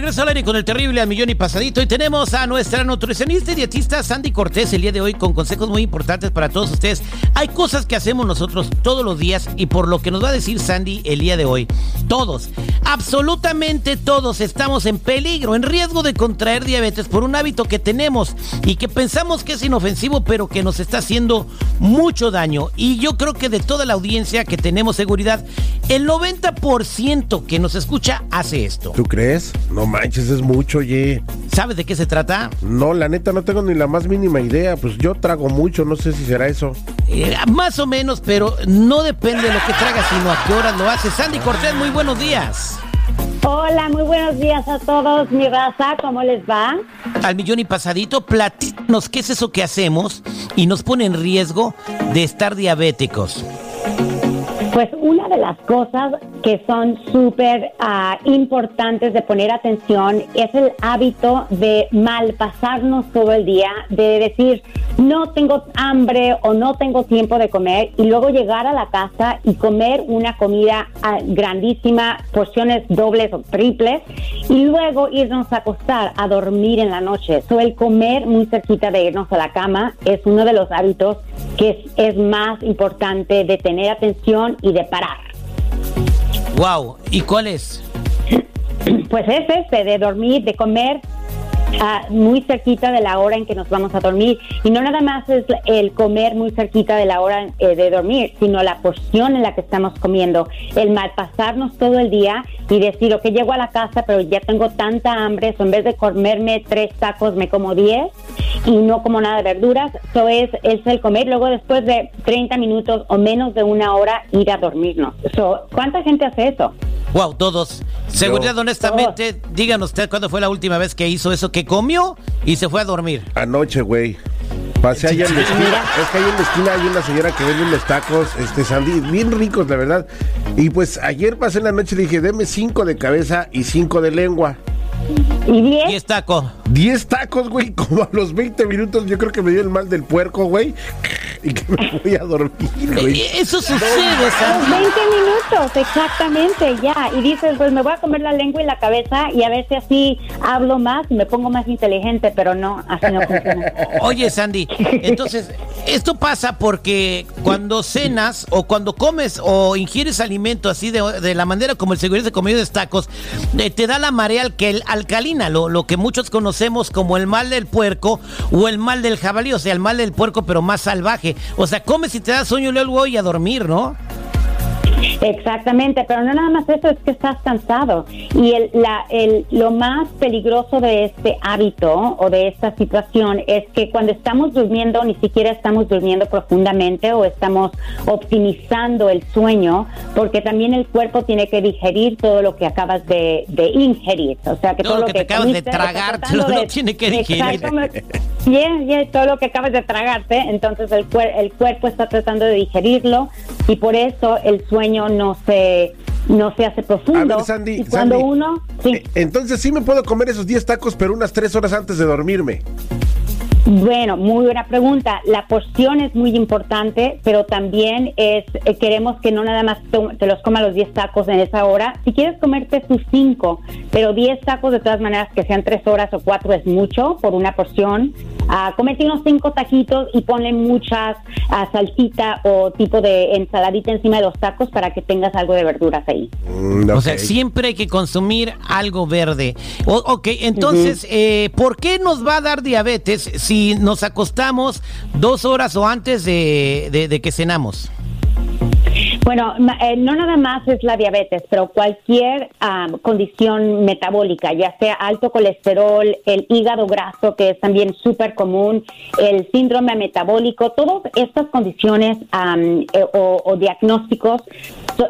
regreso al aire con el terrible al millón y pasadito y tenemos a nuestra nutricionista y dietista Sandy Cortés el día de hoy con consejos muy importantes para todos ustedes. Hay cosas que hacemos nosotros todos los días y por lo que nos va a decir Sandy el día de hoy, todos, absolutamente todos estamos en peligro, en riesgo de contraer diabetes por un hábito que tenemos y que pensamos que es inofensivo pero que nos está haciendo mucho daño. Y yo creo que de toda la audiencia que tenemos seguridad, el 90% que nos escucha hace esto. ¿Tú crees? No manches, es mucho, oye. ¿Sabes de qué se trata? No, la neta no tengo ni la más mínima idea. Pues yo trago mucho, no sé si será eso. Eh, más o menos, pero no depende de lo que tragas, sino a qué horas lo haces. Sandy Cortés, muy buenos días. Hola, muy buenos días a todos, mi raza, ¿cómo les va? Al millón y pasadito, platícanos qué es eso que hacemos y nos pone en riesgo de estar diabéticos. Pues una de las cosas que son súper ah, importantes de poner atención es el hábito de malpasarnos todo el día, de decir, no tengo hambre o no tengo tiempo de comer y luego llegar a la casa y comer una comida ah, grandísima, porciones dobles o triples y luego irnos a acostar, a dormir en la noche. So, el comer muy cerquita de irnos a la cama es uno de los hábitos que es, es más importante de tener atención y de parar. Wow, ¿y cuál es? Pues es este, de dormir, de comer ah, muy cerquita de la hora en que nos vamos a dormir. Y no nada más es el comer muy cerquita de la hora eh, de dormir, sino la porción en la que estamos comiendo. El malpasarnos todo el día y decir, ok, llego a la casa, pero ya tengo tanta hambre, en vez de comerme tres tacos, me como diez y no como nada de verduras. Eso es, es el comer. Luego, después de 30 minutos o menos de una hora, ir a dormirnos. So, ¿Cuánta gente hace eso? Wow, todos. Seguridad, honestamente, díganos usted cuándo fue la última vez que hizo eso, que comió y se fue a dormir. Anoche, güey. Pasé allá en la esquina. Es que ahí en la esquina hay una señora que vende unos tacos, este Sandy, bien ricos, la verdad. Y pues ayer pasé en la noche y le dije, deme cinco de cabeza y cinco de lengua. ¿Y diez? Y es taco. 10 tacos, güey, como a los 20 minutos yo creo que me dio el mal del puerco, güey, y que me voy a dormir, güey. Eh, Eso sucede, Los Sandy. 20 minutos, exactamente, ya. Y dices, pues me voy a comer la lengua y la cabeza y a ver si así hablo más y me pongo más inteligente, pero no, así no funciona. Oye, Sandy, entonces, esto pasa porque cuando cenas o cuando comes o ingieres alimento así de, la manera como el seguridad de comido de tacos, eh, te da la marea alcal- alcalina, lo, lo que muchos conocemos como el mal del puerco o el mal del jabalí, o sea, el mal del puerco pero más salvaje. O sea, comes y te da sueño y luego voy a dormir, ¿no? Exactamente, pero no nada más eso, es que estás cansado. Y el, la, el, lo más peligroso de este hábito o de esta situación es que cuando estamos durmiendo ni siquiera estamos durmiendo profundamente o estamos optimizando el sueño, porque también el cuerpo tiene que digerir todo lo que acabas de, de ingerir. O sea, que Todo todo, lo que te acabas de comiste, lo tragar, tratando lo tiene que digerir. Yeah, yeah, todo lo que acabas de tragarte, entonces el, cuer- el cuerpo está tratando de digerirlo y por eso el sueño no se no se hace profundo. A ver, Sandy, y cuando Sandy, uno, sí, Eh, Entonces sí me puedo comer esos 10 tacos, pero unas 3 horas antes de dormirme. Bueno, muy buena pregunta. La porción es muy importante, pero también es eh, queremos que no nada más te los comas los 10 tacos en esa hora. Si quieres comerte tus 5, pero 10 tacos de todas maneras que sean 3 horas o 4 es mucho por una porción. Ah, comete unos 5 taquitos y ponle muchas ah, salsita o tipo de ensaladita encima de los tacos para que tengas algo de verduras ahí. Mm, O sea, siempre hay que consumir algo verde. O- ok, entonces, eh, ¿por qué nos va a dar diabetes si nos acostamos dos horas o antes de, de- de que cenamos? Bueno, eh, no nada más es la diabetes, pero cualquier am, condición metabólica, ya sea alto colesterol, el hígado graso, que es también súper común, el síndrome metabólico, todas estas condiciones am, eh, o, diagnósticos,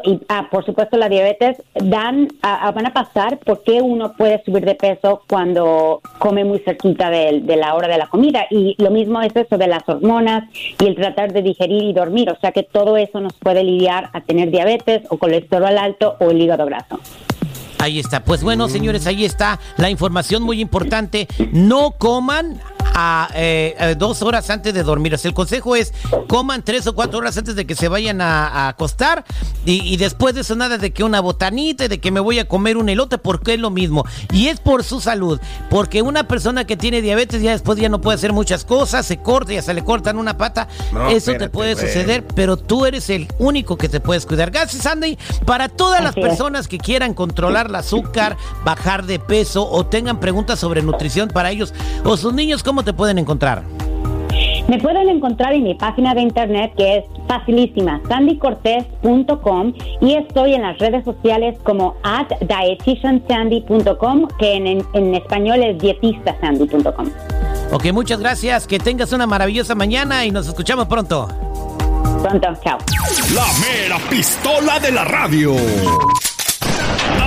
y ah, por supuesto la diabetes, dan, van a pasar porque uno puede subir de peso cuando come muy cerquita de, de la hora de la comida. Y lo mismo es eso de las hormonas y el tratar de digerir y dormir. O sea que todo eso nos puede lidiar a tener diabetes o colesterol alto o el hígado graso. Ahí está. Pues bueno, señores, ahí está la información muy importante. No coman a eh, dos horas antes de dormir. O sea, el consejo es coman tres o cuatro horas antes de que se vayan a, acostar y, después de eso nada de que una botanita y de que me voy a comer un elote porque es lo mismo. Y es por su salud, porque una persona que tiene diabetes ya después ya no puede hacer muchas cosas, se corta, ya se le cortan una pata. eso te puede suceder, pero tú eres el único que te puedes cuidar. Gracias, Andy. Para todas las personas que quieran controlar el azúcar, bajar de peso o tengan preguntas sobre nutrición para ellos o sus niños, ¿cómo te pueden encontrar? Me pueden encontrar en mi página de internet que es facilísima, sandycortez.com y estoy en las redes sociales como at dietitiansandy.com que en, en, español es dietistasandy.com. Ok, muchas gracias, que tengas una maravillosa mañana y nos escuchamos pronto. Pronto, chao. La mera pistola de la radio.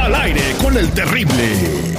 Al aire con el terrible.